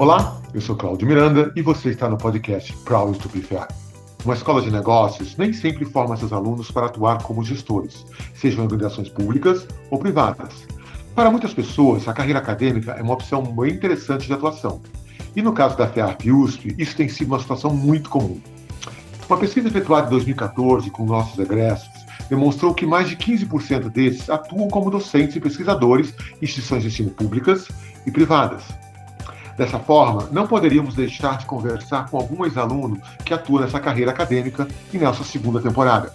Olá, eu sou Cláudio Miranda e você está no podcast Proud to be Fair. Uma escola de negócios nem sempre forma seus alunos para atuar como gestores, sejam em organizações públicas ou privadas. Para muitas pessoas, a carreira acadêmica é uma opção bem interessante de atuação. E no caso da FEARP USP, isso tem sido uma situação muito comum. Uma pesquisa efetuada em 2014 com nossos egressos demonstrou que mais de 15% desses atuam como docentes e pesquisadores em instituições de ensino públicas e privadas. Dessa forma, não poderíamos deixar de conversar com algum ex-aluno que atua nessa carreira acadêmica e nessa segunda temporada.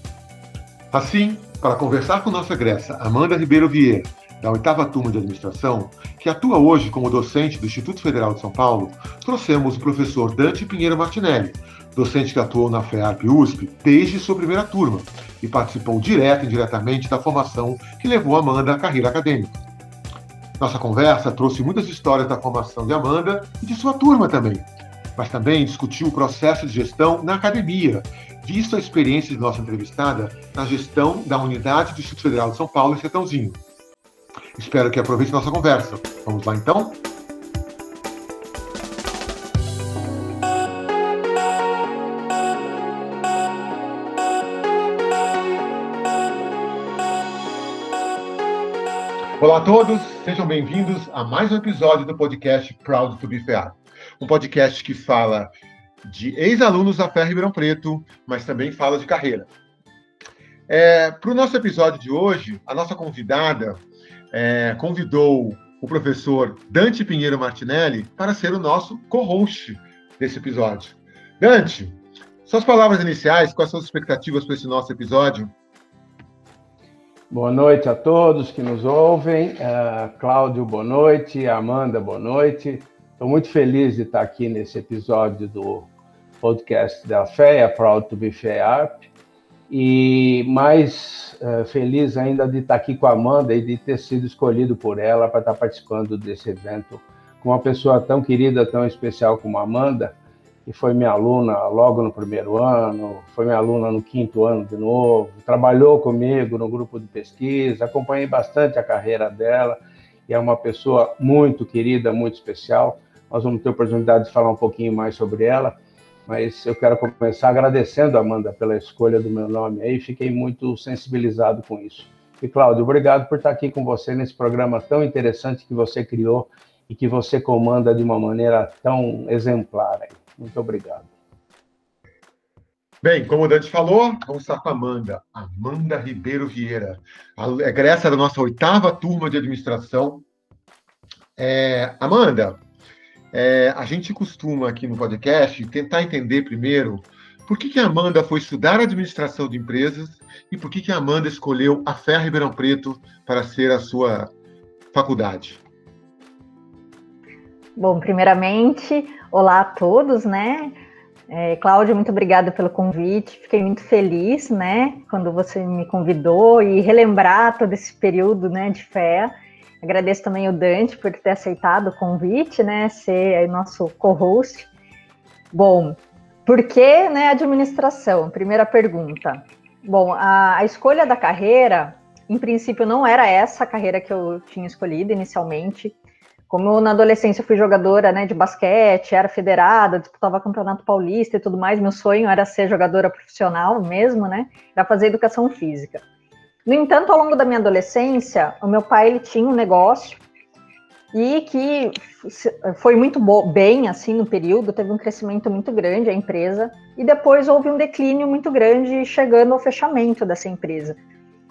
Assim, para conversar com nossa egressa Amanda Ribeiro Vieira, da oitava turma de administração, que atua hoje como docente do Instituto Federal de São Paulo, trouxemos o professor Dante Pinheiro Martinelli, docente que atuou na FEARP USP desde sua primeira turma e participou direto e indiretamente da formação que levou Amanda à carreira acadêmica. Nossa conversa trouxe muitas histórias da formação de Amanda e de sua turma também, mas também discutiu o processo de gestão na academia, visto a experiência de nossa entrevistada na gestão da unidade do Instituto Federal de São Paulo em Sertãozinho. Espero que aproveite nossa conversa. Vamos lá então? Olá a todos, sejam bem-vindos a mais um episódio do podcast Proud to be Fair. Um podcast que fala de ex-alunos da FEA Ribeirão Preto, mas também fala de carreira. É, Para o nosso episódio de hoje, a nossa convidada é, convidou o professor Dante Pinheiro Martinelli para ser o nosso co-host desse episódio. Dante, suas palavras iniciais, quais são as expectativas para esse nosso episódio? Boa noite a todos que nos ouvem. Uh, Cláudio, boa noite. Amanda, boa noite. Estou muito feliz de estar aqui nesse episódio do podcast da FEA, Proud to be FEARP. E mais uh, feliz ainda de estar aqui com a Amanda e de ter sido escolhido por ela para estar participando desse evento com uma pessoa tão querida, tão especial como a Amanda que foi minha aluna logo no primeiro ano, foi minha aluna no quinto ano de novo, trabalhou comigo no grupo de pesquisa, acompanhei bastante a carreira dela e é uma pessoa muito querida, muito especial. Nós vamos ter oportunidade de falar um pouquinho mais sobre ela, mas eu quero começar agradecendo, Amanda, pela escolha do meu nome aí, fiquei muito sensibilizado com isso. E, Cláudio, obrigado por estar aqui com você nesse programa tão interessante que você criou e que você comanda de uma maneira tão exemplar aí. Muito obrigado. Bem, como o Dante falou, vamos estar com a Amanda, Amanda Ribeiro Vieira, a egressa da nossa oitava turma de administração. É, Amanda, é, a gente costuma aqui no podcast tentar entender primeiro por que, que a Amanda foi estudar administração de empresas e por que, que a Amanda escolheu a Ferra Ribeirão Preto para ser a sua faculdade. Bom, primeiramente, olá a todos, né? É, Cláudio, muito obrigada pelo convite. Fiquei muito feliz, né, quando você me convidou e relembrar todo esse período, né, de fé. Agradeço também o Dante por ter aceitado o convite, né, ser nosso co-host. Bom, por que, né, administração? Primeira pergunta. Bom, a, a escolha da carreira, em princípio, não era essa a carreira que eu tinha escolhido inicialmente. Como eu, na adolescência fui jogadora né, de basquete, era federada, disputava campeonato paulista e tudo mais, meu sonho era ser jogadora profissional mesmo, né? Era fazer educação física. No entanto, ao longo da minha adolescência, o meu pai ele tinha um negócio e que foi muito bem assim no período, teve um crescimento muito grande a empresa e depois houve um declínio muito grande chegando ao fechamento dessa empresa.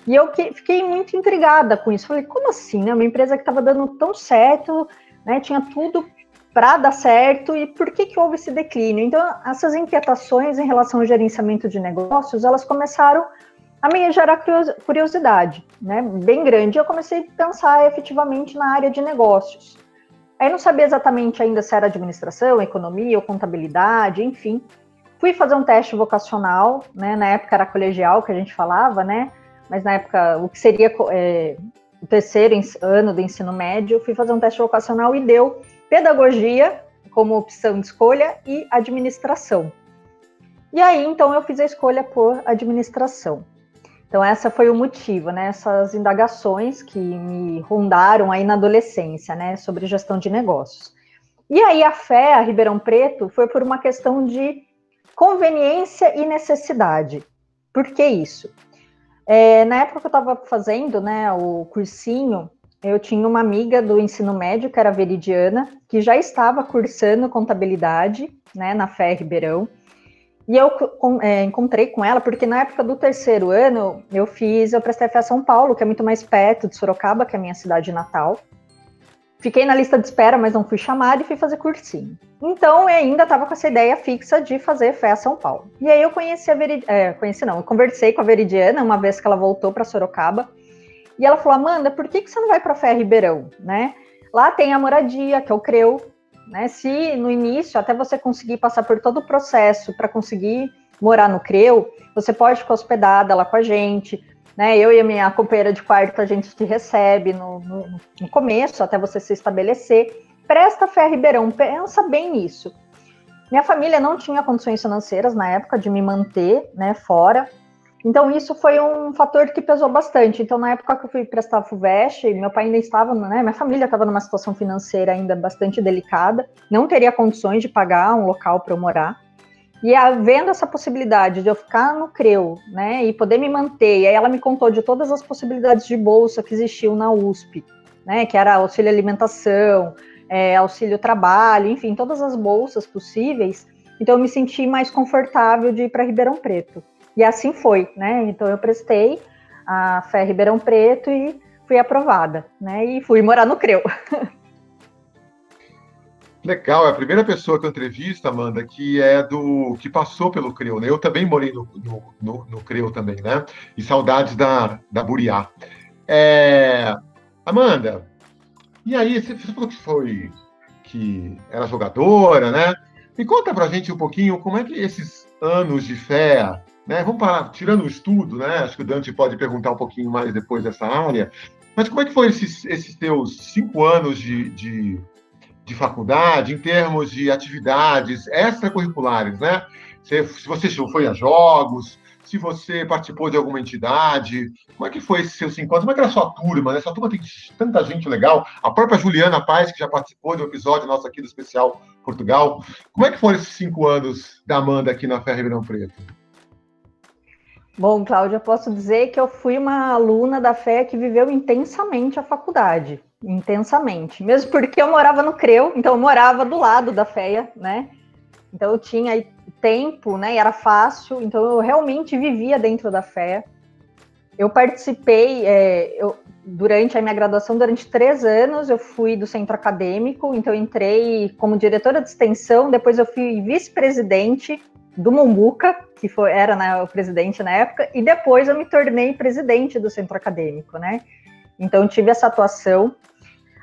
E eu fiquei muito intrigada com isso. Falei, como assim, né? Uma empresa que estava dando tão certo, né? Tinha tudo para dar certo e por que que houve esse declínio? Então, essas inquietações em relação ao gerenciamento de negócios, elas começaram a me gerar curiosidade, né? Bem grande. Eu comecei a pensar efetivamente na área de negócios. Aí não sabia exatamente ainda se era administração, economia ou contabilidade, enfim. Fui fazer um teste vocacional, né? Na época era colegial que a gente falava, né? Mas na época, o que seria é, o terceiro ano do ensino médio, fui fazer um teste vocacional e deu pedagogia como opção de escolha e administração. E aí, então, eu fiz a escolha por administração. Então, essa foi o motivo, né? Essas indagações que me rondaram aí na adolescência, né? Sobre gestão de negócios. E aí a fé a Ribeirão Preto foi por uma questão de conveniência e necessidade. Por que isso? É, na época que eu estava fazendo né, o cursinho, eu tinha uma amiga do ensino médio, que era veridiana, que já estava cursando contabilidade né, na FE Ribeirão. E eu é, encontrei com ela, porque na época do terceiro ano, eu fiz, eu prestei a São Paulo, que é muito mais perto de Sorocaba, que é a minha cidade natal. Fiquei na lista de espera, mas não fui chamada e fui fazer cursinho. Então, eu ainda estava com essa ideia fixa de fazer fé a São Paulo. E aí eu conheci a Veridiana, é, conheci não, eu conversei com a Veridiana uma vez que ela voltou para Sorocaba, e ela falou, Amanda, por que, que você não vai para Fé Ribeirão, né? Lá tem a moradia, que é o CREU, né? Se no início, até você conseguir passar por todo o processo para conseguir morar no CREU, você pode ficar hospedada lá com a gente, né? Eu e a minha companheira de quarto, a gente te recebe no, no, no começo, até você se estabelecer. Presta fé, Ribeirão, pensa bem nisso. Minha família não tinha condições financeiras na época de me manter né, fora, então, isso foi um fator que pesou bastante. Então, na época que eu fui prestar a FUVEST, meu pai ainda estava, né, minha família estava numa situação financeira ainda bastante delicada, não teria condições de pagar um local para eu morar. E havendo essa possibilidade de eu ficar no CREU, né, e poder me manter, e aí ela me contou de todas as possibilidades de bolsa que existiam na USP, né, que era auxílio alimentação, é, auxílio trabalho, enfim, todas as bolsas possíveis. Então, eu me senti mais confortável de ir para Ribeirão Preto. E assim foi, né? Então eu prestei a Fé Ribeirão Preto e fui aprovada, né? E fui morar no Creu. Legal, é a primeira pessoa que eu entrevisto, Amanda, que é do que passou pelo Creu, né? Eu também morei no, no, no, no Creu também, né? E saudades da, da Buriá. É... Amanda, e aí, você falou que foi que era jogadora, né? Me conta pra gente um pouquinho como é que esses anos de fé né? Vamos parar, tirando o estudo, né? acho que o Dante pode perguntar um pouquinho mais depois dessa área, mas como é que foi esses, esses teus cinco anos de, de, de faculdade em termos de atividades extracurriculares, né? Se, se você foi a jogos, se você participou de alguma entidade, como é que foi esses seus cinco anos? Como é que era a sua turma, né? Sua turma tem tanta gente legal, a própria Juliana Paz, que já participou de um episódio nosso aqui do Especial Portugal. Como é que foram esses cinco anos da Amanda aqui na Ferro Ribeirão Preto? Bom, Cláudia, posso dizer que eu fui uma aluna da fé que viveu intensamente a faculdade, intensamente, mesmo porque eu morava no Creu, então eu morava do lado da FEA, né? Então eu tinha tempo, né? E era fácil, então eu realmente vivia dentro da fé. Eu participei, é, eu, durante a minha graduação, durante três anos, eu fui do centro acadêmico, então eu entrei como diretora de extensão, depois eu fui vice-presidente do Mombuca, que foi, era né, o presidente na época, e depois eu me tornei presidente do centro acadêmico, né? Então tive essa atuação.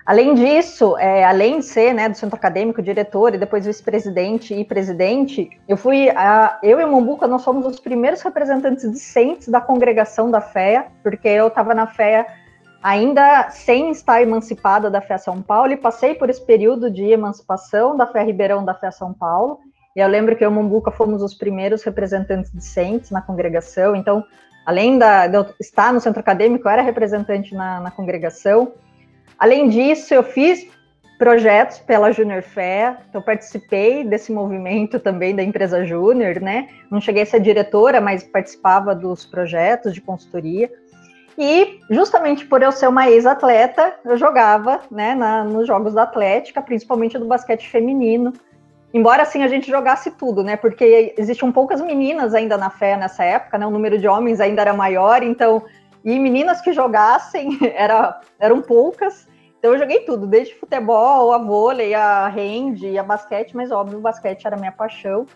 Além disso, é, além de ser né, do centro acadêmico, diretor e depois vice-presidente e presidente, eu fui, a, eu e Mombuca, nós fomos os primeiros representantes discentes da congregação da FEA, porque eu estava na FEA ainda sem estar emancipada da FEA São Paulo e passei por esse período de emancipação da FEA Ribeirão da FEA São Paulo, e eu lembro que eu e o Mombuca fomos os primeiros representantes discentes na congregação, então, além da, de eu estar no centro acadêmico, eu era representante na, na congregação. Além disso, eu fiz projetos pela Junior Fé, então participei desse movimento também da empresa Júnior, né? Não cheguei a ser diretora, mas participava dos projetos de consultoria. E justamente por eu ser uma ex-atleta, eu jogava né, na, nos jogos da Atlética, principalmente do basquete feminino. Embora assim a gente jogasse tudo, né? Porque existiam poucas meninas ainda na fé nessa época, né? O número de homens ainda era maior, então e meninas que jogassem era, eram poucas. Então eu joguei tudo, desde futebol, a vôlei, a hand, a basquete, mas óbvio, o basquete era minha paixão.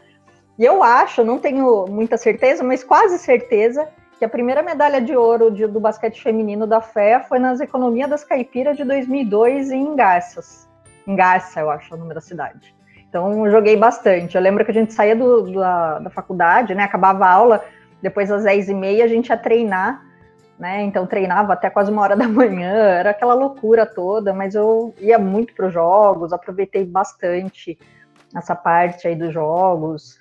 E eu acho, não tenho muita certeza, mas quase certeza, que a primeira medalha de ouro de, do basquete feminino da Fé foi nas Economias das Caipiras de 2002 em Garças. Em Garça, eu acho, é o nome da cidade. Então, joguei bastante. Eu lembro que a gente saía do, da, da faculdade, né? Acabava a aula, depois às 10 e meia a gente ia treinar, né? Então, treinava até quase uma hora da manhã, era aquela loucura toda, mas eu ia muito para os jogos, aproveitei bastante essa parte aí dos jogos.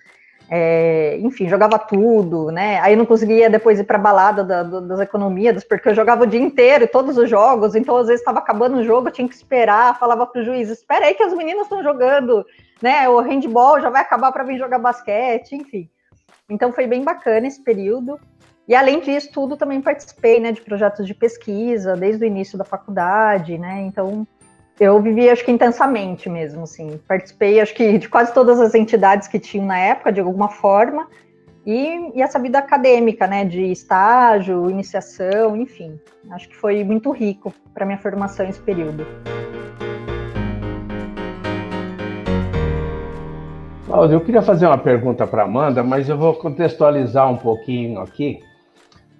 É, enfim, jogava tudo, né? Aí não conseguia depois ir para balada da, da, das economias, porque eu jogava o dia inteiro, todos os jogos, então às vezes estava acabando o jogo, eu tinha que esperar, falava para o juiz, espera aí que as meninas estão jogando, né? O handball já vai acabar para vir jogar basquete, enfim. Então foi bem bacana esse período. E além disso tudo, também participei, né, de projetos de pesquisa desde o início da faculdade, né? Então eu vivi, acho que intensamente mesmo, assim. Participei, acho que, de quase todas as entidades que tinham na época, de alguma forma. E, e essa vida acadêmica, né, de estágio, iniciação, enfim. Acho que foi muito rico para minha formação nesse período. Cláudio, eu queria fazer uma pergunta para Amanda, mas eu vou contextualizar um pouquinho aqui.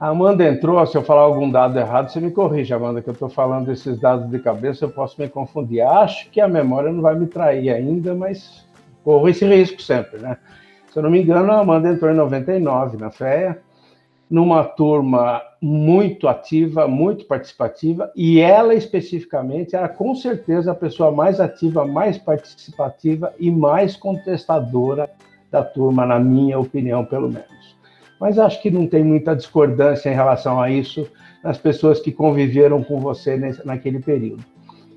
A Amanda entrou, se eu falar algum dado errado, você me corrige, Amanda, que eu estou falando desses dados de cabeça, eu posso me confundir. Acho que a memória não vai me trair ainda, mas corro esse risco sempre, né? Se eu não me engano, a Amanda entrou em 99 na FEA, numa turma muito ativa, muito participativa, e ela especificamente era com certeza a pessoa mais ativa, mais participativa e mais contestadora da turma, na minha opinião, pelo menos mas acho que não tem muita discordância em relação a isso nas pessoas que conviveram com você nesse, naquele período.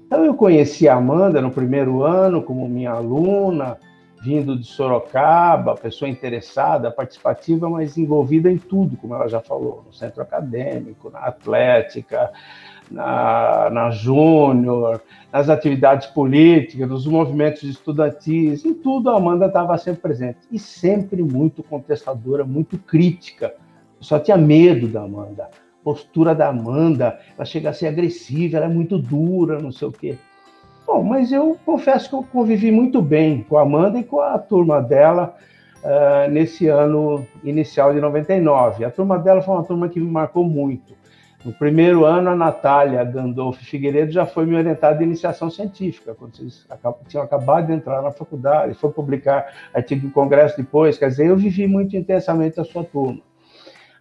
Então, eu conheci a Amanda no primeiro ano como minha aluna, vindo de Sorocaba, pessoa interessada, participativa, mas envolvida em tudo, como ela já falou, no centro acadêmico, na atlética, na, na Júnior, nas atividades políticas, nos movimentos estudantis, em tudo a Amanda estava sempre presente. E sempre muito contestadora, muito crítica. Eu só tinha medo da Amanda. A postura da Amanda, ela chega a ser agressiva, ela é muito dura, não sei o quê. Bom, mas eu confesso que eu convivi muito bem com a Amanda e com a turma dela uh, nesse ano inicial de 99. A turma dela foi uma turma que me marcou muito no primeiro ano, a Natália Gandolfo Figueiredo já foi me orientada de iniciação científica, quando vocês tinham acabado de entrar na faculdade, foi publicar artigo do congresso depois, quer dizer, eu vivi muito intensamente a sua turma.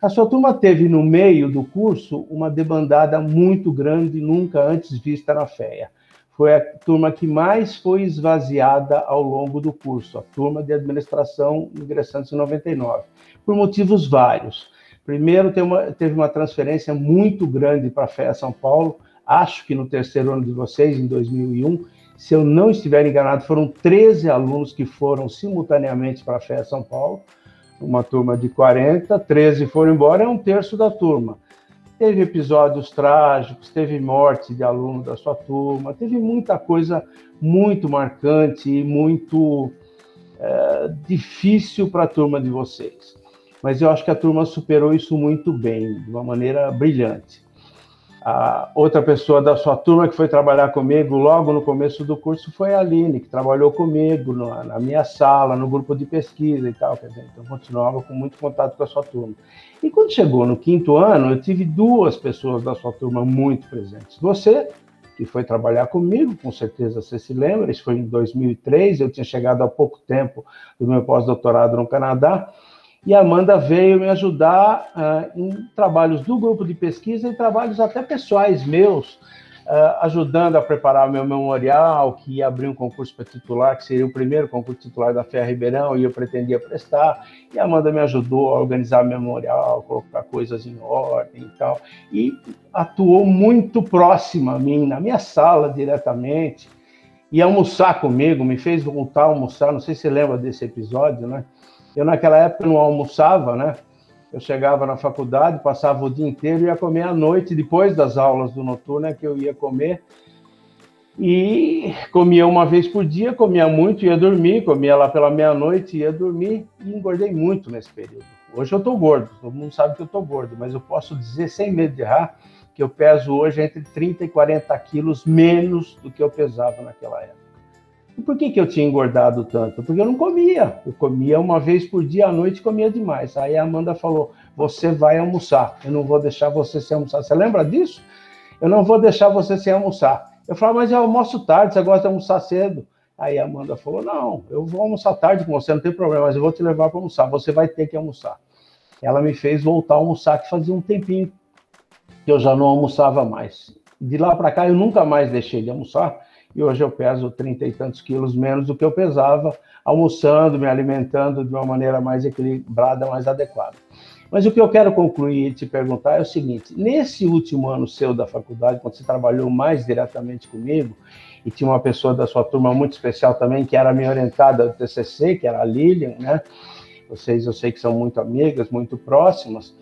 A sua turma teve no meio do curso uma debandada muito grande, nunca antes vista na FEA. Foi a turma que mais foi esvaziada ao longo do curso, a turma de administração ingressantes em 99, por motivos vários. Primeiro, uma, teve uma transferência muito grande para a FEA São Paulo, acho que no terceiro ano de vocês, em 2001, se eu não estiver enganado, foram 13 alunos que foram simultaneamente para a FEA São Paulo, uma turma de 40, 13 foram embora, é um terço da turma. Teve episódios trágicos, teve morte de aluno da sua turma, teve muita coisa muito marcante e muito é, difícil para a turma de vocês mas eu acho que a turma superou isso muito bem, de uma maneira brilhante. A outra pessoa da sua turma que foi trabalhar comigo logo no começo do curso foi a Aline, que trabalhou comigo na, na minha sala, no grupo de pesquisa e tal, quer dizer, então continuava com muito contato com a sua turma. E quando chegou no quinto ano, eu tive duas pessoas da sua turma muito presentes. Você, que foi trabalhar comigo, com certeza você se lembra, isso foi em 2003, eu tinha chegado há pouco tempo do meu pós-doutorado no Canadá, e a Amanda veio me ajudar uh, em trabalhos do grupo de pesquisa e trabalhos até pessoais meus, uh, ajudando a preparar meu memorial, que ia abrir um concurso para titular, que seria o primeiro concurso titular da FEA Ribeirão, e eu pretendia prestar. E a Amanda me ajudou a organizar memorial, colocar coisas em ordem e tal. E atuou muito próxima a mim, na minha sala diretamente, e almoçar comigo, me fez voltar a almoçar. Não sei se você lembra desse episódio, né? Eu, naquela época, não almoçava, né? Eu chegava na faculdade, passava o dia inteiro e ia comer à noite, depois das aulas do noturno, é que eu ia comer. E comia uma vez por dia, comia muito, ia dormir, comia lá pela meia-noite, ia dormir e engordei muito nesse período. Hoje eu estou gordo, todo mundo sabe que eu estou gordo, mas eu posso dizer sem medo de errar que eu peso hoje entre 30 e 40 quilos menos do que eu pesava naquela época. E por que, que eu tinha engordado tanto? Porque eu não comia. Eu comia uma vez por dia à noite, comia demais. Aí a Amanda falou: Você vai almoçar. Eu não vou deixar você sem almoçar. Você lembra disso? Eu não vou deixar você sem almoçar. Eu falei: Mas eu almoço tarde, você gosta de almoçar cedo. Aí a Amanda falou: Não, eu vou almoçar tarde com você, não tem problema, mas eu vou te levar para almoçar. Você vai ter que almoçar. Ela me fez voltar a almoçar, que fazia um tempinho que eu já não almoçava mais. De lá para cá, eu nunca mais deixei de almoçar e hoje eu peso 30 e tantos quilos menos do que eu pesava, almoçando, me alimentando de uma maneira mais equilibrada, mais adequada. Mas o que eu quero concluir e te perguntar é o seguinte: nesse último ano seu da faculdade, quando você trabalhou mais diretamente comigo, e tinha uma pessoa da sua turma muito especial também, que era minha orientada do TCC, que era a Lilian, né? Vocês eu sei que são muito amigas, muito próximas.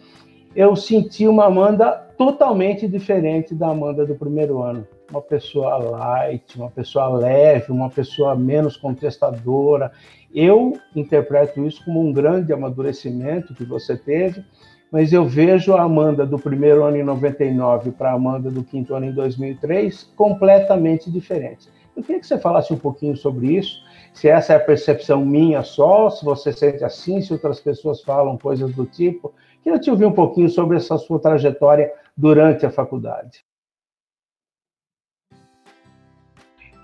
Eu senti uma Amanda totalmente diferente da Amanda do primeiro ano. Uma pessoa light, uma pessoa leve, uma pessoa menos contestadora. Eu interpreto isso como um grande amadurecimento que você teve, mas eu vejo a Amanda do primeiro ano em 99 para a Amanda do quinto ano em 2003 completamente diferente. Eu queria que você falasse um pouquinho sobre isso, se essa é a percepção minha só, se você sente assim, se outras pessoas falam coisas do tipo. Queria te ouvir um pouquinho sobre essa sua trajetória durante a faculdade.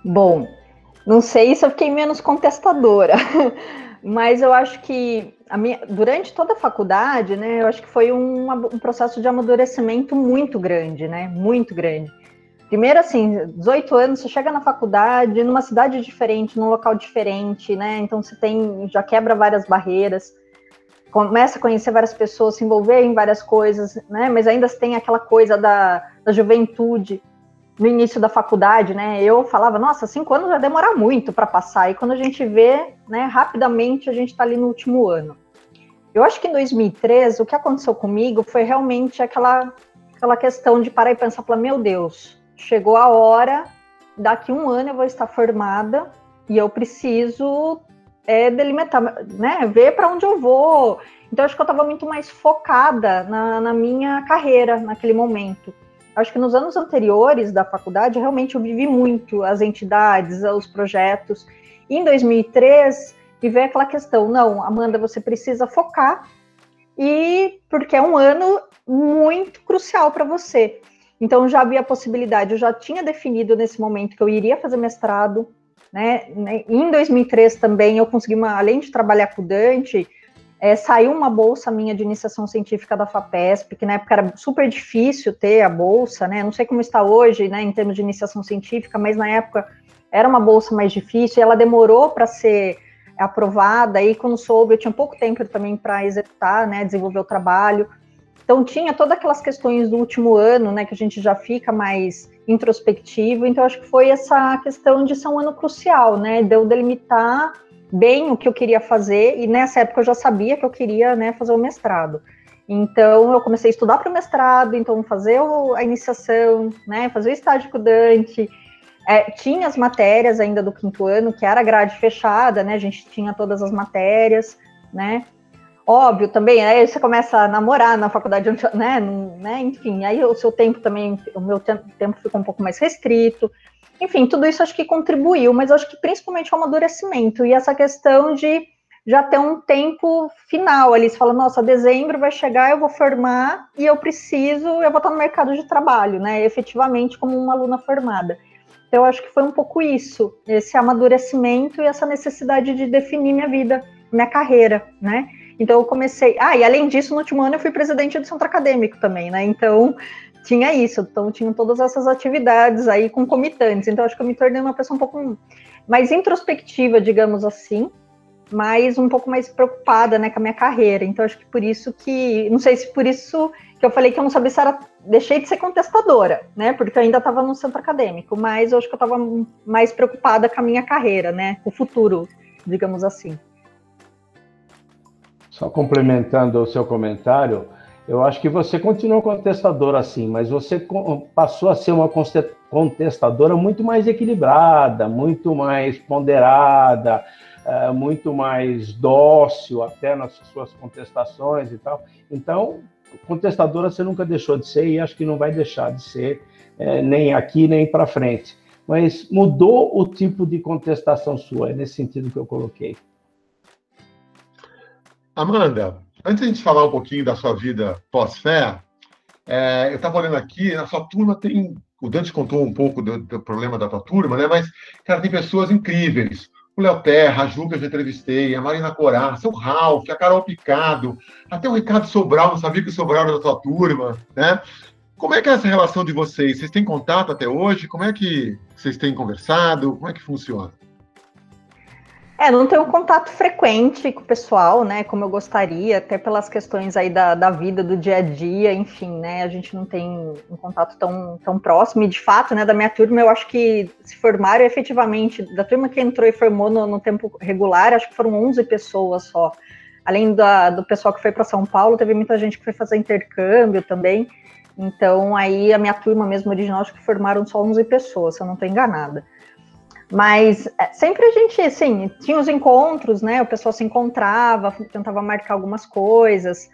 Bom, não sei se eu fiquei menos contestadora, mas eu acho que minha, durante toda a faculdade, né, eu acho que foi um, um, processo de amadurecimento muito grande, né, muito grande. Primeiro, assim, 18 anos, você chega na faculdade, numa cidade diferente, num local diferente, né, então você tem, já quebra várias barreiras, começa a conhecer várias pessoas, se envolver em várias coisas, né, mas ainda tem aquela coisa da, da juventude, no início da faculdade, né, eu falava, nossa, cinco anos vai demorar muito para passar, e quando a gente vê, né, rapidamente a gente está ali no último ano. Eu acho que em 2013, o que aconteceu comigo foi realmente aquela, aquela questão de parar e pensar, falar, meu Deus, chegou a hora, daqui um ano eu vou estar formada, e eu preciso é, delimitar, né, ver para onde eu vou. Então, acho que eu estava muito mais focada na, na minha carreira naquele momento. Acho que nos anos anteriores da faculdade, realmente eu vivi muito as entidades, os projetos. Em 2003, viver aquela questão, não, Amanda, você precisa focar, e porque é um ano muito crucial para você. Então já havia a possibilidade, eu já tinha definido nesse momento que eu iria fazer mestrado, né? Em 2003 também eu consegui, uma, além de trabalhar com o Dante, é, saiu uma bolsa minha de iniciação científica da FAPESP, que na época era super difícil ter a bolsa, né? Não sei como está hoje, né, em termos de iniciação científica, mas na época era uma bolsa mais difícil, e ela demorou para ser aprovada, e quando soube, eu tinha pouco tempo também para executar, né, desenvolver o trabalho. Então tinha todas aquelas questões do último ano, né, que a gente já fica mais introspectivo. Então acho que foi essa questão de ser um ano crucial, né, de eu delimitar bem o que eu queria fazer, e nessa época eu já sabia que eu queria né, fazer o mestrado. Então, eu comecei a estudar para o mestrado, então fazer a iniciação, né, fazer o estágio com o Dante. É, tinha as matérias ainda do quinto ano, que era grade fechada, né, a gente tinha todas as matérias, né, óbvio também, aí você começa a namorar na faculdade, né, né, enfim, aí o seu tempo também, o meu tempo ficou um pouco mais restrito, enfim, tudo isso acho que contribuiu, mas acho que principalmente o amadurecimento e essa questão de já ter um tempo final ali. Você fala, nossa, dezembro vai chegar, eu vou formar e eu preciso, eu vou estar no mercado de trabalho, né? Efetivamente, como uma aluna formada. Então, eu acho que foi um pouco isso, esse amadurecimento e essa necessidade de definir minha vida, minha carreira, né? Então, eu comecei. Ah, e além disso, no último ano eu fui presidente do centro acadêmico também, né? Então, tinha isso, então tinham todas essas atividades aí concomitantes. Então acho que eu me tornei uma pessoa um pouco mais introspectiva, digamos assim, mas um pouco mais preocupada, né, com a minha carreira. Então acho que por isso que, não sei se por isso que eu falei que eu não sabia se era deixei de ser contestadora, né? Porque eu ainda estava no centro acadêmico, mas eu acho que eu estava mais preocupada com a minha carreira, né, com o futuro, digamos assim. Só complementando o seu comentário, eu acho que você continua contestadora assim, mas você passou a ser uma contestadora muito mais equilibrada, muito mais ponderada, é, muito mais dócil até nas suas contestações e tal. Então, contestadora você nunca deixou de ser e acho que não vai deixar de ser é, nem aqui nem para frente. Mas mudou o tipo de contestação sua, é nesse sentido que eu coloquei. Amanda, Antes de a gente falar um pouquinho da sua vida pós-fé, é, eu estava olhando aqui, na sua turma tem. O Dante contou um pouco do, do, problema da tua turma, né? Mas, cara, tem pessoas incríveis. O Léo Terra, a Ju, que eu já entrevistei, a Marina Coraça, o Ralf, a Carol Picado, até o Ricardo Sobral, não sabia que o Sobral era da tua turma, né? Como é que é essa relação de vocês? Vocês têm contato até hoje? Como é que vocês têm conversado? Como é que funciona? É, não tenho contato frequente com o pessoal, né, como eu gostaria, até pelas questões aí da, da vida, do dia a dia, enfim, né, a gente não tem um contato tão, tão próximo, e de fato, né, da minha turma, eu acho que se formaram efetivamente, da turma que entrou e formou no, no tempo regular, acho que foram 11 pessoas só, além da, do pessoal que foi para São Paulo, teve muita gente que foi fazer intercâmbio também, então aí a minha turma mesmo original, acho que formaram só 11 pessoas, se eu não estou enganada. Mas é, sempre a gente, assim, tinha os encontros, né? O pessoal se encontrava, tentava marcar algumas coisas.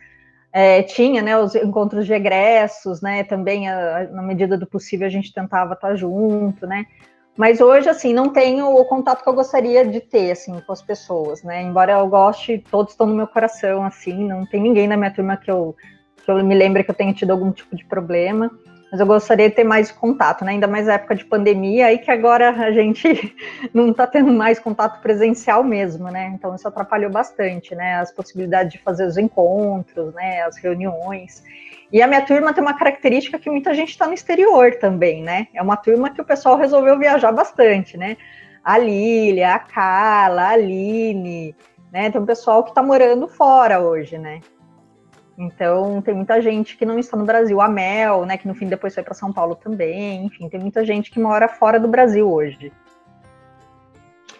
É, tinha, né, os encontros de egressos, né? Também, a, na medida do possível, a gente tentava estar junto, né? Mas hoje, assim, não tenho o contato que eu gostaria de ter, assim, com as pessoas, né? Embora eu goste, todos estão no meu coração, assim, não tem ninguém na minha turma que eu, que eu me lembre que eu tenha tido algum tipo de problema mas eu gostaria de ter mais contato, né? Ainda mais na época de pandemia, aí que agora a gente não está tendo mais contato presencial mesmo, né? Então isso atrapalhou bastante, né? As possibilidades de fazer os encontros, né? As reuniões. E a minha turma tem uma característica que muita gente está no exterior também, né? É uma turma que o pessoal resolveu viajar bastante, né? A Lília, a Carla, a Aline, né? Tem um pessoal que está morando fora hoje, né? Então, tem muita gente que não está no Brasil. A Mel, né, que no fim depois foi para São Paulo também. Enfim, tem muita gente que mora fora do Brasil hoje.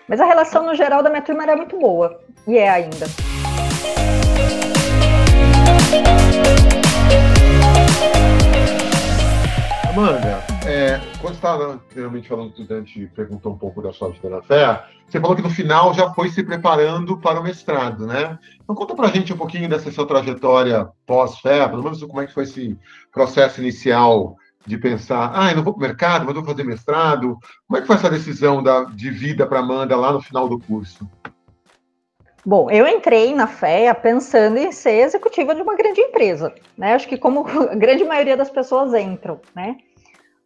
Mas a relação no geral da minha turma era muito boa. E é ainda. Amanda, é, quando estava anteriormente falando que o perguntou um pouco da sua vida na fé, você falou que no final já foi se preparando para o mestrado, né? Então conta para a gente um pouquinho dessa sua trajetória pós-fé, pelo menos como é que foi esse processo inicial de pensar, ah, eu não vou para o mercado, mas vou fazer mestrado. Como é que foi essa decisão da, de vida para Amanda lá no final do curso? Bom, eu entrei na FEA pensando em ser executiva de uma grande empresa, né? Acho que como a grande maioria das pessoas entram, né?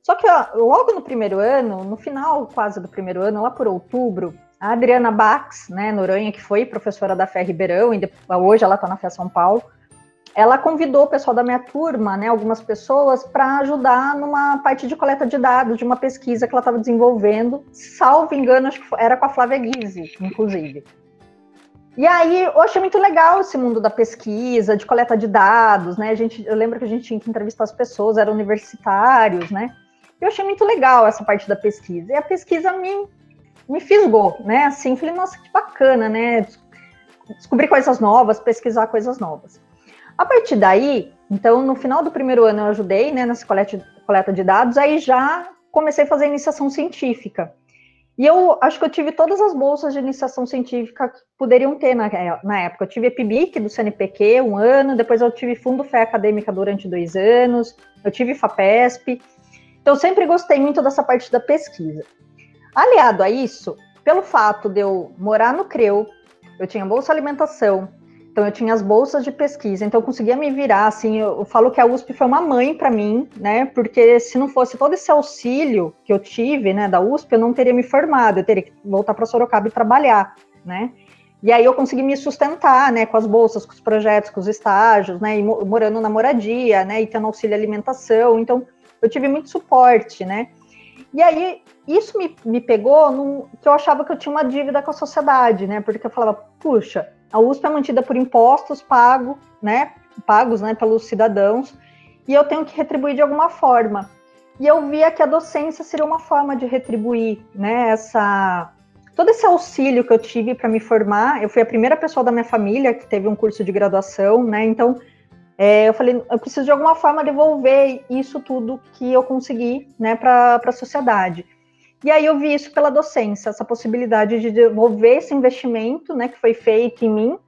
Só que ó, logo no primeiro ano, no final quase do primeiro ano, lá por outubro, a Adriana Bax, né, Noronha, que foi professora da FEA Ribeirão, e hoje ela está na FEA São Paulo, ela convidou o pessoal da minha turma, né, algumas pessoas, para ajudar numa parte de coleta de dados de uma pesquisa que ela estava desenvolvendo, salvo engano, acho que era com a Flávia Guise, inclusive. E aí, eu achei muito legal esse mundo da pesquisa, de coleta de dados, né? A gente, eu lembro que a gente tinha que entrevistar as pessoas, eram universitários, né? Eu achei muito legal essa parte da pesquisa. E a pesquisa me, me fisgou, né? Assim, falei, nossa, que bacana, né? Descobrir coisas novas, pesquisar coisas novas. A partir daí, então, no final do primeiro ano eu ajudei, né, nessa coleta, coleta de dados, aí já comecei a fazer iniciação científica. E eu acho que eu tive todas as bolsas de iniciação científica que poderiam ter na, na época. Eu tive a PIBIC do CNPq um ano, depois eu tive Fundo Fé Acadêmica durante dois anos, eu tive FAPESP. Então, eu sempre gostei muito dessa parte da pesquisa. Aliado a isso, pelo fato de eu morar no CREU, eu tinha bolsa alimentação, então eu tinha as bolsas de pesquisa, então eu conseguia me virar, assim, eu, eu falo que a USP foi uma mãe para mim, né, porque se não fosse todo esse auxílio que eu tive, né, da USP, eu não teria me formado, eu teria que voltar para Sorocaba e trabalhar, né, e aí eu consegui me sustentar, né, com as bolsas, com os projetos, com os estágios, né, e morando na moradia, né, e tendo auxílio alimentação, então eu tive muito suporte, né? E aí, isso me, me pegou num, que eu achava que eu tinha uma dívida com a sociedade, né? Porque eu falava, puxa, a USP é mantida por impostos pagos, né? Pagos, né, pelos cidadãos, e eu tenho que retribuir de alguma forma. E eu via que a docência seria uma forma de retribuir, né, essa todo esse auxílio que eu tive para me formar. Eu fui a primeira pessoa da minha família que teve um curso de graduação, né? Então, é, eu falei, eu preciso de alguma forma devolver isso tudo que eu consegui né, para a sociedade. E aí eu vi isso pela docência, essa possibilidade de devolver esse investimento né, que foi feito em mim,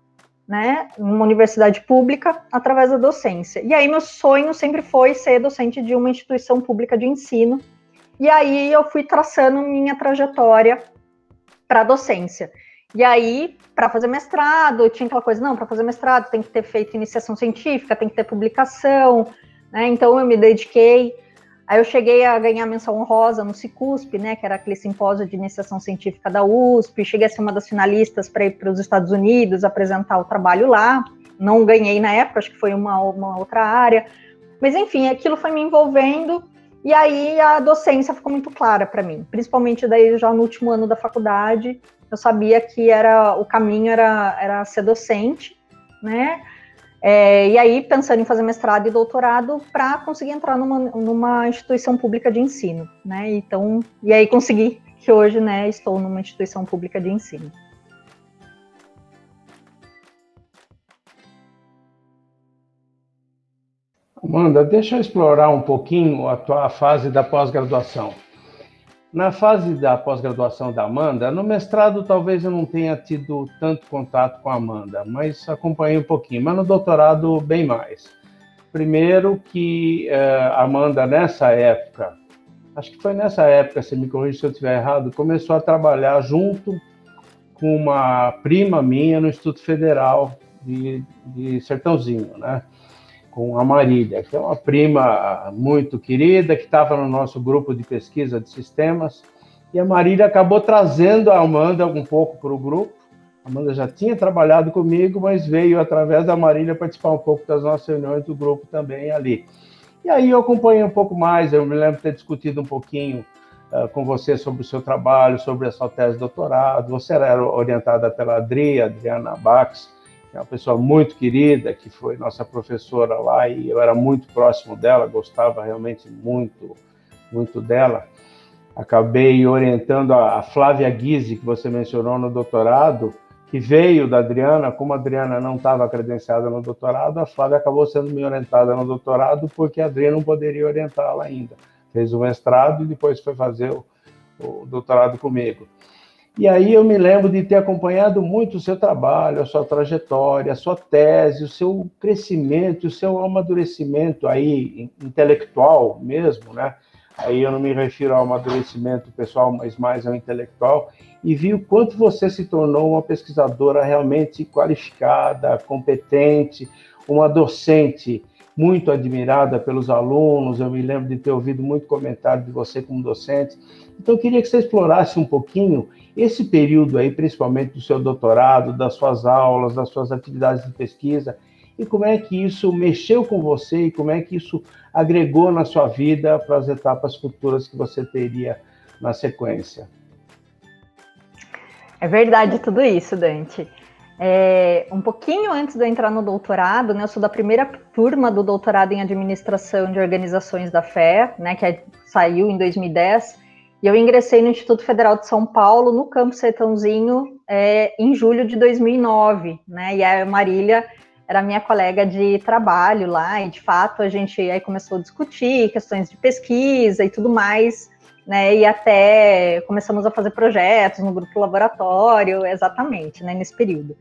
né, numa universidade pública, através da docência. E aí meu sonho sempre foi ser docente de uma instituição pública de ensino. E aí eu fui traçando minha trajetória para a docência. E aí, para fazer mestrado, tinha aquela coisa, não, para fazer mestrado tem que ter feito iniciação científica, tem que ter publicação, né? Então eu me dediquei. Aí eu cheguei a ganhar menção honrosa no CICUSP, né, que era aquele simpósio de iniciação científica da USP, cheguei a ser uma das finalistas para ir para os Estados Unidos apresentar o trabalho lá. Não ganhei na época, acho que foi uma, uma outra área, Mas enfim, aquilo foi me envolvendo e aí a docência ficou muito clara para mim, principalmente daí já no último ano da faculdade, eu sabia que era o caminho era, era ser docente, né? É, e aí pensando em fazer mestrado e doutorado para conseguir entrar numa, numa instituição pública de ensino, né? Então, e aí consegui que hoje, né, estou numa instituição pública de ensino. Amanda, deixa eu explorar um pouquinho a tua fase da pós-graduação. Na fase da pós-graduação da Amanda, no mestrado talvez eu não tenha tido tanto contato com a Amanda, mas acompanhei um pouquinho, mas no doutorado bem mais. Primeiro que uh, a Amanda, nessa época, acho que foi nessa época, se me corrija se eu estiver errado, começou a trabalhar junto com uma prima minha no Instituto Federal de, de Sertãozinho, né? Com a Marília, que é uma prima muito querida, que estava no nosso grupo de pesquisa de sistemas, e a Marília acabou trazendo a Amanda um pouco para o grupo. A Amanda já tinha trabalhado comigo, mas veio através da Marília participar um pouco das nossas reuniões do grupo também ali. E aí eu acompanhei um pouco mais, eu me lembro de ter discutido um pouquinho uh, com você sobre o seu trabalho, sobre a sua tese de doutorado. Você era orientada pela Adri, Adriana Bax, é uma pessoa muito querida, que foi nossa professora lá e eu era muito próximo dela, gostava realmente muito, muito dela. Acabei orientando a, Flávia Guise, que você mencionou no doutorado, que veio da Adriana, como a Adriana não estava credenciada no doutorado, a Flávia acabou sendo me orientada no doutorado porque a Adriana não poderia orientá-la ainda. Fez o mestrado e depois foi fazer o, o doutorado comigo. E aí eu me lembro de ter acompanhado muito o seu trabalho, a sua trajetória, a sua tese, o seu crescimento, o seu amadurecimento aí intelectual mesmo, né? Aí eu não me refiro ao amadurecimento pessoal, mas mais ao intelectual, e vi o quanto você se tornou uma pesquisadora realmente qualificada, competente, uma docente muito admirada pelos alunos. Eu me lembro de ter ouvido muito comentário de você como docente. Então, eu queria que você explorasse um pouquinho esse período aí, principalmente do seu doutorado, das suas aulas, das suas atividades de pesquisa, e como é que isso mexeu com você e como é que isso agregou na sua vida para as etapas futuras que você teria na sequência. É verdade tudo isso, Dante. É, um pouquinho antes de eu entrar no doutorado, né, eu sou da primeira turma do doutorado em administração de organizações da fé, né, que é, saiu em 2010. E eu ingressei no Instituto Federal de São Paulo, no Campo Sertãozinho, é, em julho de 2009, né? E a Marília era minha colega de trabalho lá, e de fato a gente aí começou a discutir questões de pesquisa e tudo mais, né? E até começamos a fazer projetos no grupo laboratório, exatamente, né? Nesse período.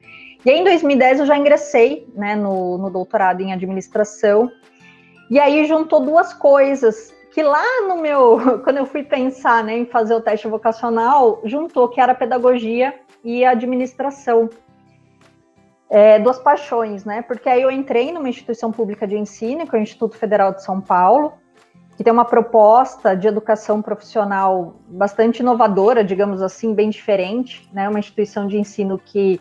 E aí em 2010 eu já ingressei, né? No, no doutorado em administração. E aí juntou duas coisas que lá no meu, quando eu fui pensar né, em fazer o teste vocacional, juntou que era pedagogia e administração. É, duas paixões, né? Porque aí eu entrei numa instituição pública de ensino, que é o Instituto Federal de São Paulo, que tem uma proposta de educação profissional bastante inovadora, digamos assim, bem diferente, né? Uma instituição de ensino que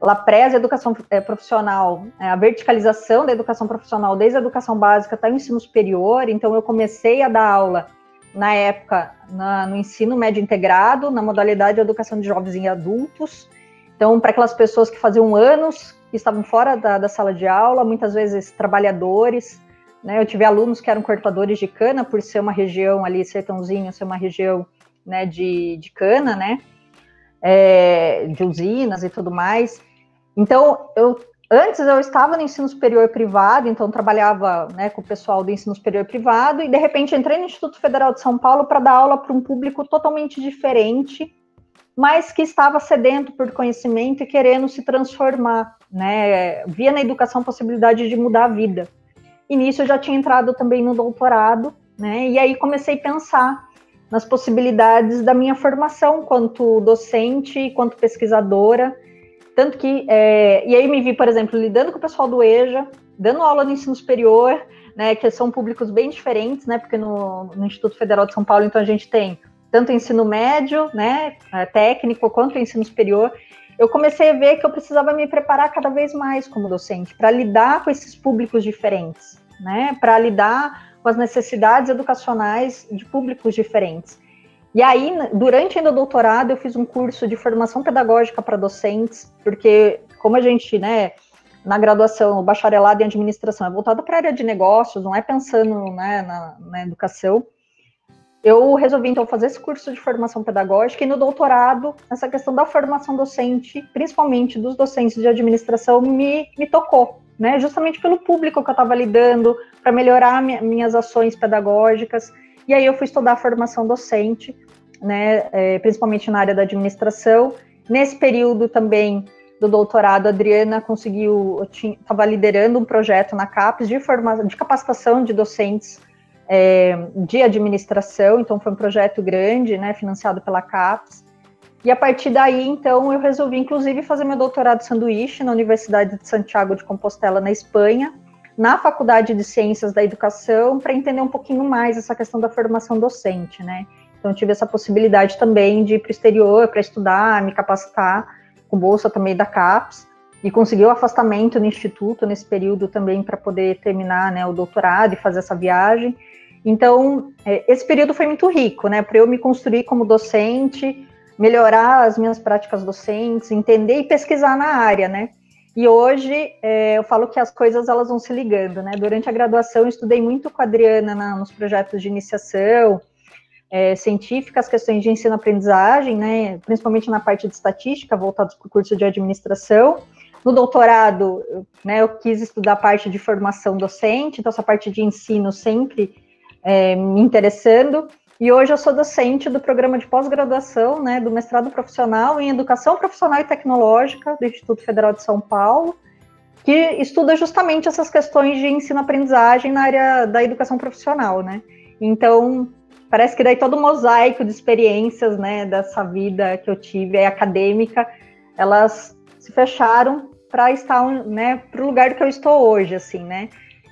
ela preza a educação é, profissional, é, a verticalização da educação profissional desde a educação básica até o ensino superior. Então, eu comecei a dar aula na época na, no ensino médio integrado, na modalidade de educação de jovens e adultos. Então, para aquelas pessoas que faziam anos que estavam fora da, da sala de aula, muitas vezes trabalhadores. Né? Eu tive alunos que eram cortadores de cana, por ser uma região ali, Sertãozinho, ser uma região né, de, de cana, né? É, de usinas e tudo mais. Então, eu antes eu estava no ensino superior privado, então trabalhava né, com o pessoal do ensino superior privado, e de repente entrei no Instituto Federal de São Paulo para dar aula para um público totalmente diferente, mas que estava sedento por conhecimento e querendo se transformar, né? Via na educação a possibilidade de mudar a vida. E nisso eu já tinha entrado também no doutorado, né? E aí comecei a pensar nas possibilidades da minha formação quanto docente, quanto pesquisadora, tanto que, é, e aí me vi, por exemplo, lidando com o pessoal do EJA, dando aula no ensino superior, né, que são públicos bem diferentes, né, porque no, no Instituto Federal de São Paulo, então, a gente tem tanto ensino médio, né, é, técnico, quanto ensino superior. Eu comecei a ver que eu precisava me preparar cada vez mais como docente, para lidar com esses públicos diferentes, né, para lidar com as necessidades educacionais de públicos diferentes. E aí, durante ainda o doutorado, eu fiz um curso de formação pedagógica para docentes, porque como a gente, né, na graduação, o bacharelado em administração é voltado para a área de negócios, não é pensando né, na, na educação, eu resolvi então fazer esse curso de formação pedagógica e no doutorado, essa questão da formação docente, principalmente dos docentes de administração, me, me tocou, né? Justamente pelo público que eu estava lidando, para melhorar minha, minhas ações pedagógicas. E aí eu fui estudar formação docente, né? É, principalmente na área da administração. Nesse período também do doutorado, a Adriana conseguiu, estava liderando um projeto na CAPES de, formação, de capacitação de docentes é, de administração, então foi um projeto grande, né, financiado pela CAPES. E a partir daí, então, eu resolvi, inclusive, fazer meu doutorado sanduíche na Universidade de Santiago de Compostela, na Espanha, na Faculdade de Ciências da Educação, para entender um pouquinho mais essa questão da formação docente, né? Então, tive essa possibilidade também de ir para o exterior para estudar, me capacitar, com bolsa também da CAPES, e consegui o afastamento no instituto nesse período também para poder terminar né, o doutorado e fazer essa viagem. Então, é, esse período foi muito rico, né, para eu me construir como docente, melhorar as minhas práticas docentes, entender e pesquisar na área, né. E hoje é, eu falo que as coisas elas vão se ligando, né. Durante a graduação eu estudei muito com a Adriana na, nos projetos de iniciação é, científica, as questões de ensino-aprendizagem, né, principalmente na parte de estatística, voltados para o curso de administração. No doutorado, né, eu quis estudar a parte de formação docente, então essa parte de ensino sempre é, me interessando. E hoje eu sou docente do programa de pós-graduação, né, do mestrado profissional em Educação Profissional e Tecnológica do Instituto Federal de São Paulo, que estuda justamente essas questões de ensino-aprendizagem na área da educação profissional, né. Então, parece que daí todo o mosaico de experiências, né, dessa vida que eu tive, é acadêmica, elas se fecharam para estar, né, para o lugar que eu estou hoje, assim, né,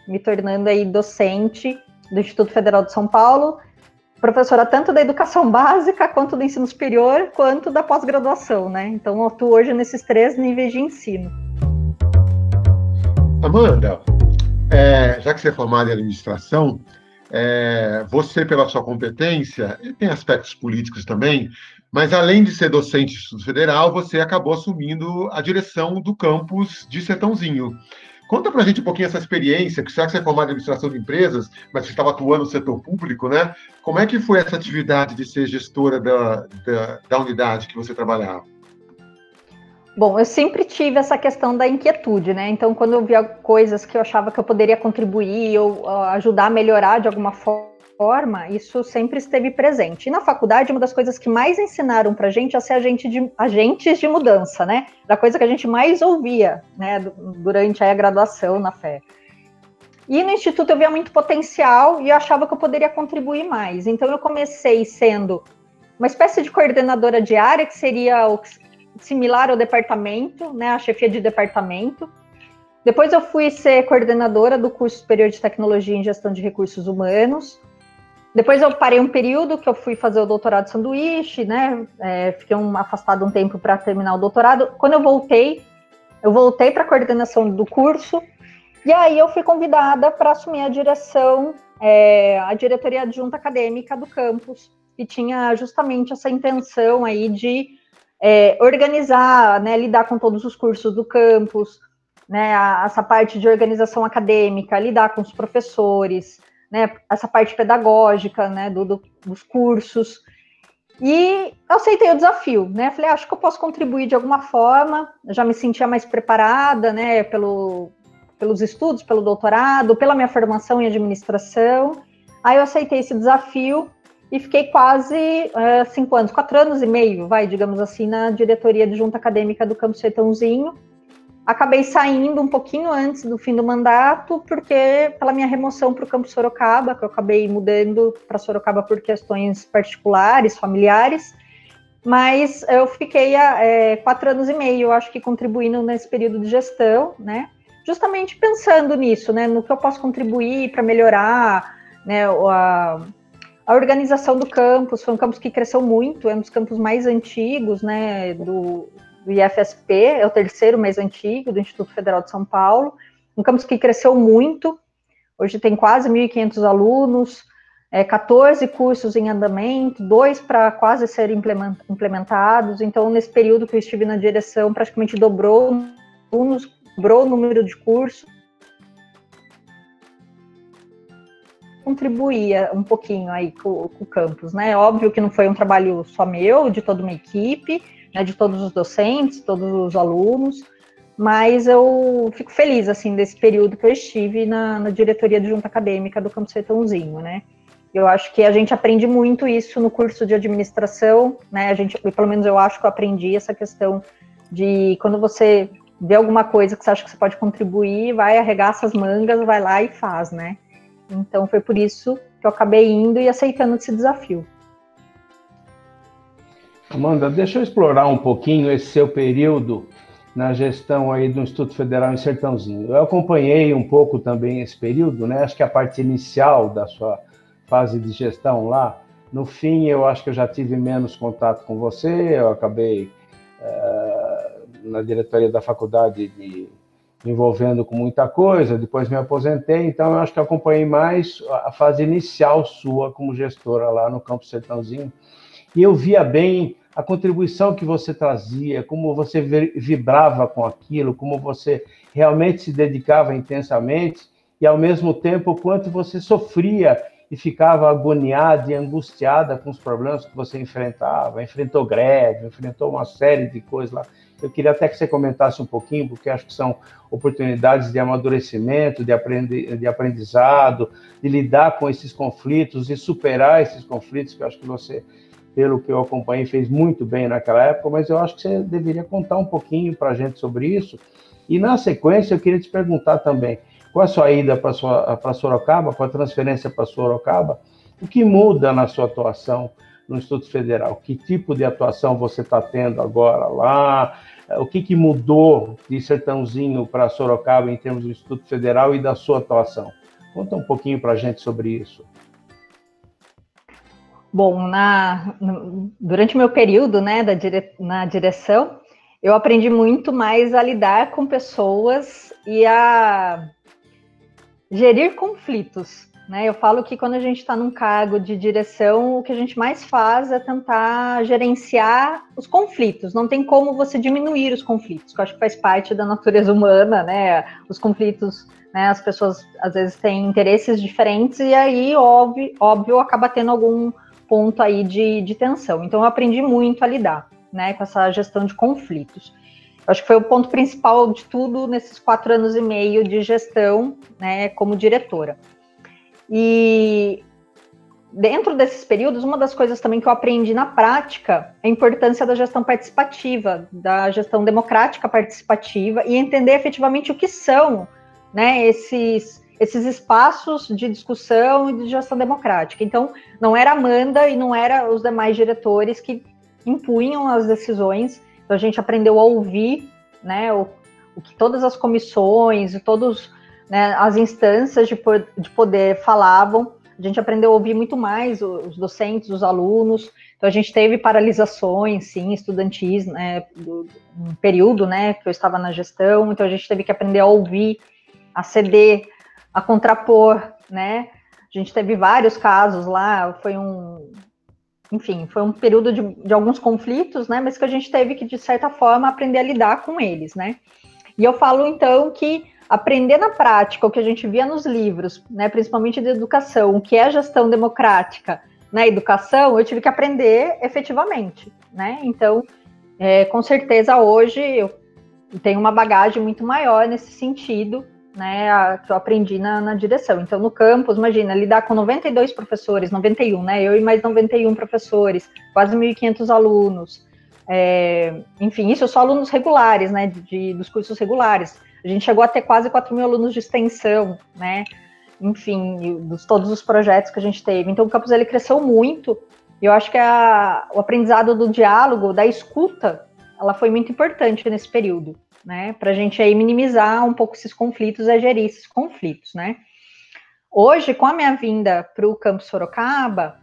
me tornando aí docente do Instituto Federal de São Paulo, professora tanto da educação básica, quanto do ensino superior, quanto da pós-graduação, né? Então, atuo hoje nesses três níveis de ensino. Amanda, é, já que você é formada em administração, é, você, pela sua competência, tem aspectos políticos também, mas além de ser docente do Federal, você acabou assumindo a direção do campus de Sertãozinho. Conta para a gente um pouquinho essa experiência, que será que você é formado em administração de empresas, mas você estava atuando no setor público, né? Como é que foi essa atividade de ser gestora da, da, da unidade que você trabalhava? Bom, eu sempre tive essa questão da inquietude, né? Então, quando eu via coisas que eu achava que eu poderia contribuir ou ajudar a melhorar de alguma forma, forma, isso sempre esteve presente. E na faculdade, uma das coisas que mais ensinaram para a gente é ser agente de, agentes de mudança, né? Da coisa que a gente mais ouvia, né, durante a graduação na fé. E no instituto eu via muito potencial e eu achava que eu poderia contribuir mais. Então eu comecei sendo uma espécie de coordenadora de área, que seria o, similar ao departamento, né, a chefia de departamento. Depois eu fui ser coordenadora do curso superior de tecnologia em gestão de recursos humanos. Depois eu parei um período que eu fui fazer o doutorado de sanduíche, né? É, fiquei um, afastado um tempo para terminar o doutorado. Quando eu voltei, eu voltei para a coordenação do curso e aí eu fui convidada para assumir a direção, é, a diretoria adjunta acadêmica do campus, que tinha justamente essa intenção aí de é, organizar, né, lidar com todos os cursos do campus, né, a, essa parte de organização acadêmica, lidar com os professores, né, essa parte pedagógica, né, do, do, dos cursos. E eu aceitei o desafio, né? Falei, ah, acho que eu posso contribuir de alguma forma. Já me sentia mais preparada, né, pelo, pelos estudos, pelo doutorado, pela minha formação em administração. Aí eu aceitei esse desafio e fiquei quase é, cinco anos, quatro anos e meio, vai, digamos assim, na diretoria de junta acadêmica do Campo Sertãozinho, Acabei saindo um pouquinho antes do fim do mandato, porque pela minha remoção para o campo Sorocaba, que eu acabei mudando para Sorocaba por questões particulares, familiares. Mas eu fiquei é, quatro anos e meio, acho que contribuindo nesse período de gestão, né? Justamente pensando nisso, né? No que eu posso contribuir para melhorar, né? A, a organização do campus foi um campus que cresceu muito, é um dos campos mais antigos, né? Do, do IFSP, é o terceiro mais antigo do Instituto Federal de São Paulo, um campus que cresceu muito, Hoje tem quase 1.500 alunos, é, 14 cursos em andamento, dois para quase serem implementados. Então, nesse período que eu estive na direção, praticamente dobrou alunos, dobrou o número de cursos. Contribuía um pouquinho aí com, com o campus, né? Óbvio que não foi um trabalho só meu, de toda uma equipe, né, de todos os docentes, todos os alunos, mas eu fico feliz, assim, desse período que eu estive na, na diretoria de junta acadêmica do Campus Sertãozinho, né? Eu acho que a gente aprende muito isso no curso de administração, né? A gente, pelo menos eu acho que eu aprendi essa questão de quando você vê alguma coisa que você acha que você pode contribuir, vai arregaça as mangas, vai lá e faz, né? Então foi por isso que eu acabei indo e aceitando esse desafio. Amanda, deixa eu explorar um pouquinho esse seu período na gestão aí do Instituto Federal em Sertãozinho. Eu acompanhei um pouco também esse período, né? Acho que a parte inicial da sua fase de gestão lá, no fim eu acho que eu já tive menos contato com você, eu acabei uh, na diretoria da faculdade de, me envolvendo com muita coisa, depois me aposentei, então eu acho que acompanhei mais a fase inicial sua como gestora lá no Campo Sertãozinho, e eu via bem a contribuição que você trazia, como você vibrava com aquilo, como você realmente se dedicava intensamente e ao mesmo tempo o quanto você sofria e ficava agoniada e angustiada com os problemas que você enfrentava, enfrentou greve, enfrentou uma série de coisas lá. Eu queria até que você comentasse um pouquinho, porque acho que são oportunidades de amadurecimento, de, aprendi de aprendizado, de lidar com esses conflitos e superar esses conflitos, que eu acho que você pelo que eu acompanhei, fez muito bem naquela época, mas eu acho que você deveria contar um pouquinho para a gente sobre isso. E na sequência, eu queria te perguntar também, com a sua ida para Sorocaba, com a transferência para Sorocaba, o que muda na sua atuação no Instituto Federal? Que tipo de atuação você está tendo agora lá? O que, que mudou de Sertãozinho para Sorocaba em termos do Instituto Federal e da sua atuação? Conta um pouquinho para a gente sobre isso. Bom, na, durante meu período né, da dire, na direção, eu aprendi muito mais a lidar com pessoas e a gerir conflitos. Né? Eu falo que quando a gente está num cargo de direção, o que a gente mais faz é tentar gerenciar os conflitos. Não tem como você diminuir os conflitos, que eu acho que faz parte da natureza humana, né? Os conflitos, né? As pessoas às vezes têm interesses diferentes e aí, óbvio, óbvio acaba tendo algum ponto aí de, de tensão. Então, eu aprendi muito a lidar né, com essa gestão de conflitos. Eu acho que foi o ponto principal de tudo nesses quatro anos e meio de gestão, né, como diretora. E dentro desses períodos, uma das coisas também que eu aprendi na prática é a importância da gestão participativa, da gestão democrática participativa e entender efetivamente o que são né, esses esses espaços de discussão e de gestão democrática. Então, não era Amanda e não era os demais diretores que impunham as decisões. Então, a gente aprendeu a ouvir, né, o, o que todas as comissões e todas né, as instâncias de, de poder falavam. A gente aprendeu a ouvir muito mais os docentes, os alunos. Então, a gente teve paralisações, sim, estudantis, né, um período, né, que eu estava na gestão. Então, a gente teve que aprender a ouvir, a ceder, a contrapor, né? A gente teve vários casos lá, foi um, enfim, foi um período de, de, alguns conflitos, né? Mas que a gente teve que, de certa forma, aprender a lidar com eles, né? E eu falo, então, que aprender na prática o que a gente via nos livros, né? Principalmente de educação, o que é gestão democrática na educação, eu tive que aprender efetivamente, né? Então, é, com certeza, hoje eu tenho uma bagagem muito maior nesse sentido, né, a, que eu aprendi na, na, direção. Então, no campus, imagina, lidar com 92 professores, 91, né, eu e mais 91 professores, quase 1.500 alunos, é, enfim, isso só alunos regulares, né, de, de, dos cursos regulares. A gente chegou a ter quase 4 mil alunos de extensão, né, enfim, dos todos os projetos que a gente teve. Então, o campus, ele cresceu muito, e eu acho que a, o aprendizado do diálogo, da escuta, ela foi muito importante nesse período né? Para a gente aí minimizar um pouco esses conflitos e gerir esses conflitos, né? Hoje, com a minha vinda para o Campo Sorocaba,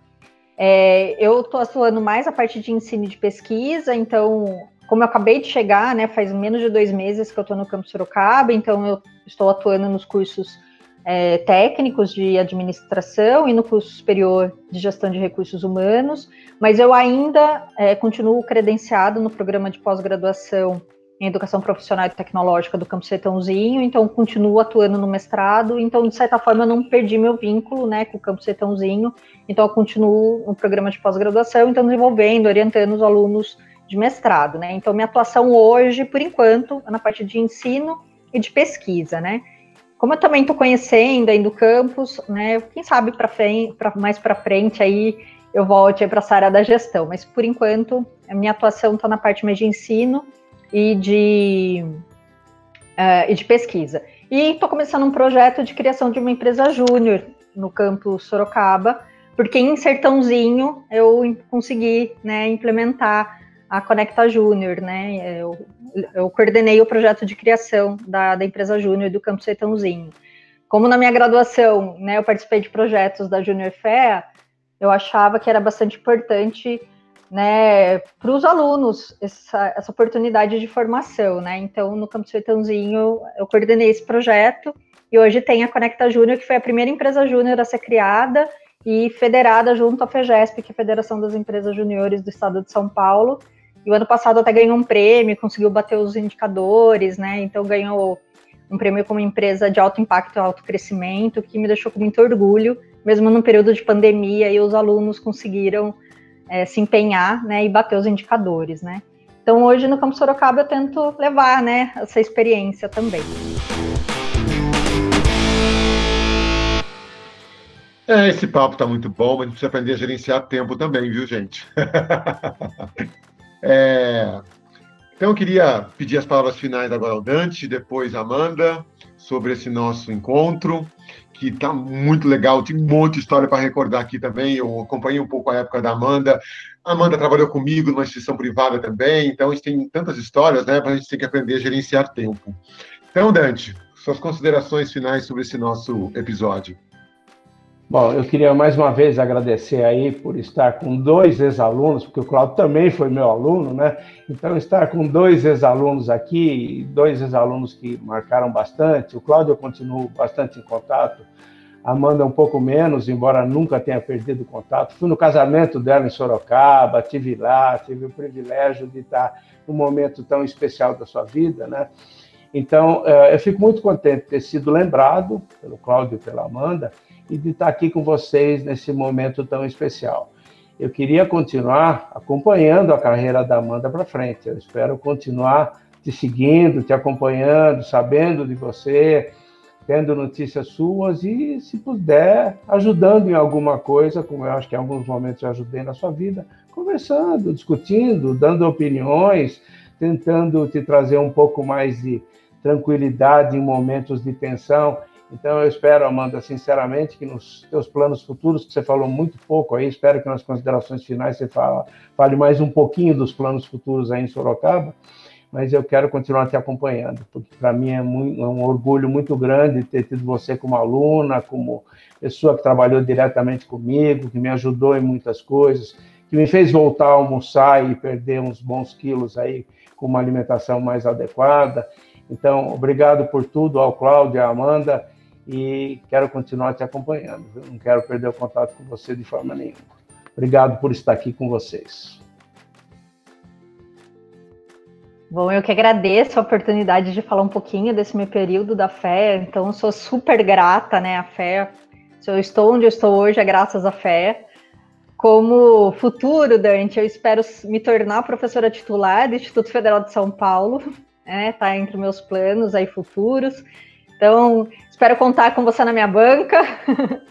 é, eu estou atuando mais a parte de ensino e de pesquisa, então, como eu acabei de chegar, né, faz menos de dois meses que eu estou no Campo Sorocaba, então eu estou atuando nos cursos é, técnicos de administração e no curso superior de gestão de recursos humanos, mas eu ainda é, continuo credenciado no programa de pós-graduação em educação profissional e tecnológica do Campo Sertãozinho, então continuo atuando no mestrado, então de certa forma eu não perdi meu vínculo, né, com o Campo Sertãozinho, então eu continuo no programa de pós-graduação, então desenvolvendo, orientando os alunos de mestrado, né, então minha atuação hoje, por enquanto, é na parte de ensino e de pesquisa, né, como eu também estou conhecendo ainda o campus, né, quem sabe para mais para frente aí eu volte para essa área da gestão, mas por enquanto a minha atuação está na parte mais de ensino e de, uh, e de pesquisa. E estou começando um projeto de criação de uma empresa júnior no campus Sorocaba, porque em Sertãozinho eu consegui né, implementar a Conecta Júnior, né? Eu, eu, coordenei o projeto de criação da, da empresa Júnior do Campo Sertãozinho. Como na minha graduação, né, eu participei de projetos da Júnior FEA, eu achava que era bastante importante, né, para os alunos essa, essa oportunidade de formação, né? Então, no Campo Sertãozinho, eu coordenei esse projeto e hoje tem a Conecta Júnior, que foi a primeira empresa júnior a ser criada e federada junto à FEGESP, que é a Federação das Empresas Juniores do Estado de São Paulo, e o ano passado até ganhou um prêmio, conseguiu bater os indicadores, né? Então ganhou um prêmio como empresa de alto impacto e alto crescimento, que me deixou com muito orgulho, mesmo num período de pandemia, e os alunos conseguiram é, se empenhar, né, e bater os indicadores, né? Então hoje no Campo Sorocaba eu tento levar, né, essa experiência também. É, esse papo tá muito bom, mas a gente precisa aprender a gerenciar tempo também, viu, gente? É, então, eu queria pedir as palavras finais agora ao Dante, depois a Amanda, sobre esse nosso encontro, que está muito legal, tem um monte de história para recordar aqui também. Eu acompanhei um pouco a época da Amanda. A Amanda trabalhou comigo numa instituição privada também, então a gente tem tantas histórias, né? A gente tem que aprender a gerenciar tempo. Então, Dante, suas considerações finais sobre esse nosso episódio. Bom, eu queria mais uma vez agradecer aí por estar com dois ex-alunos, porque o Claudio também foi meu aluno, né? Então, estar com dois ex-alunos aqui, dois ex-alunos que marcaram bastante. O Cláudio eu continuo bastante em contato, a Amanda um pouco menos, embora nunca tenha perdido contato. Fui no casamento dela em Sorocaba, tive lá, tive o privilégio de estar num momento tão especial da sua vida, né? Então, eh, eu fico muito contente de ter sido lembrado pelo Cláudio e pela Amanda, e de estar aqui com vocês nesse momento tão especial. Eu queria continuar acompanhando a carreira da Amanda para frente. Eu espero continuar te seguindo, te acompanhando, sabendo de você, tendo notícias suas e, se puder, ajudando em alguma coisa, como eu acho que em alguns momentos eu ajudei na sua vida, conversando, discutindo, dando opiniões, tentando te trazer um pouco mais de tranquilidade em momentos de tensão então, eu espero, Amanda, sinceramente, que nos teus planos futuros, que você falou muito pouco aí, espero que nas considerações finais você fala, fale mais um pouquinho dos planos futuros aí em Sorocaba, mas eu quero continuar te acompanhando, porque para mim é, muito, é, um orgulho muito grande ter tido você como aluna, como pessoa que trabalhou diretamente comigo, que me ajudou em muitas coisas, que me fez voltar a almoçar e perder uns bons quilos aí com uma alimentação mais adequada. Então, obrigado por tudo ao Cláudio à Amanda e quero continuar te acompanhando. Não quero perder o contato com você de forma nenhuma. Obrigado por estar aqui com vocês. Bom, eu que agradeço a oportunidade de falar um pouquinho desse meu período da fé. Então, sou super grata, né, à fé. Se eu estou onde eu estou hoje é graças à fé. Como futuro, Dante, eu espero me tornar professora titular do Instituto Federal de São Paulo, né? Tá entre meus planos aí futuros. Então, espero contar com você na minha banca.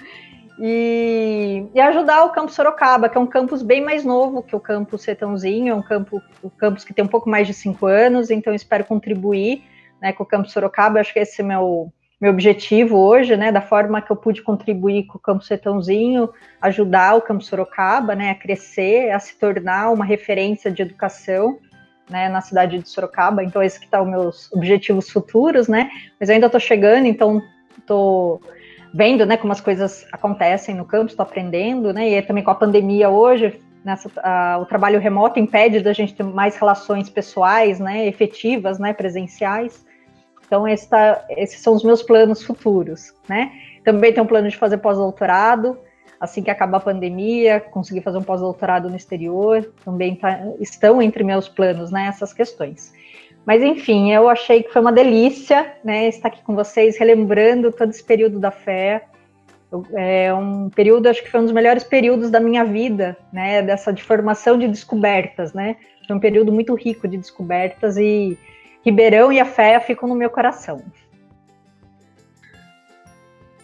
E, e, ajudar o campus Sorocaba, que é um campus bem mais novo que o campus Setãozinho, é um campus, um campus que tem um pouco mais de cinco anos, então espero contribuir né, com o campus Sorocaba. Acho que esse é meu meu objetivo hoje, né, da forma que eu pude contribuir com o Campus Setãozinho, ajudar o Campus Sorocaba, né, a crescer, a se tornar uma referência de educação né, na cidade de Sorocaba, então esse que tá os meus objetivos futuros, né, mas ainda estou chegando, então estou vendo, né, como as coisas acontecem no campus, estou aprendendo, né, e também com a pandemia hoje, nessa, o trabalho remoto impede da gente ter mais relações pessoais, né, efetivas, né, presenciais, Então, esse esses são os meus planos futuros, né? Também tenho um plano de fazer pós-doutorado, assim que acabar a pandemia, conseguir fazer um pós-doutorado no exterior, também tá, estão entre meus planos, né, essas questões. Mas enfim, eu achei que foi uma delícia, né, estar aqui com vocês, relembrando todo esse período da fé. É um período, acho que foi um dos melhores períodos da minha vida, né, dessa de formação de descobertas, né. Foi um período muito rico de descobertas e Ribeirão e a fé ficam no meu coração.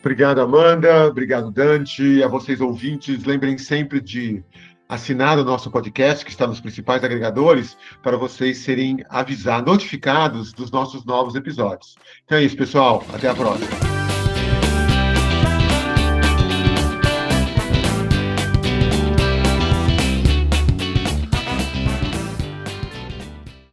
Obrigado, Amanda. Obrigado, Dante. A vocês, ouvintes, lembrem sempre de assinar o nosso podcast, que está nos principais agregadores, para vocês serem avisados, notificados dos nossos novos episódios. Então é isso, pessoal. Até a próxima.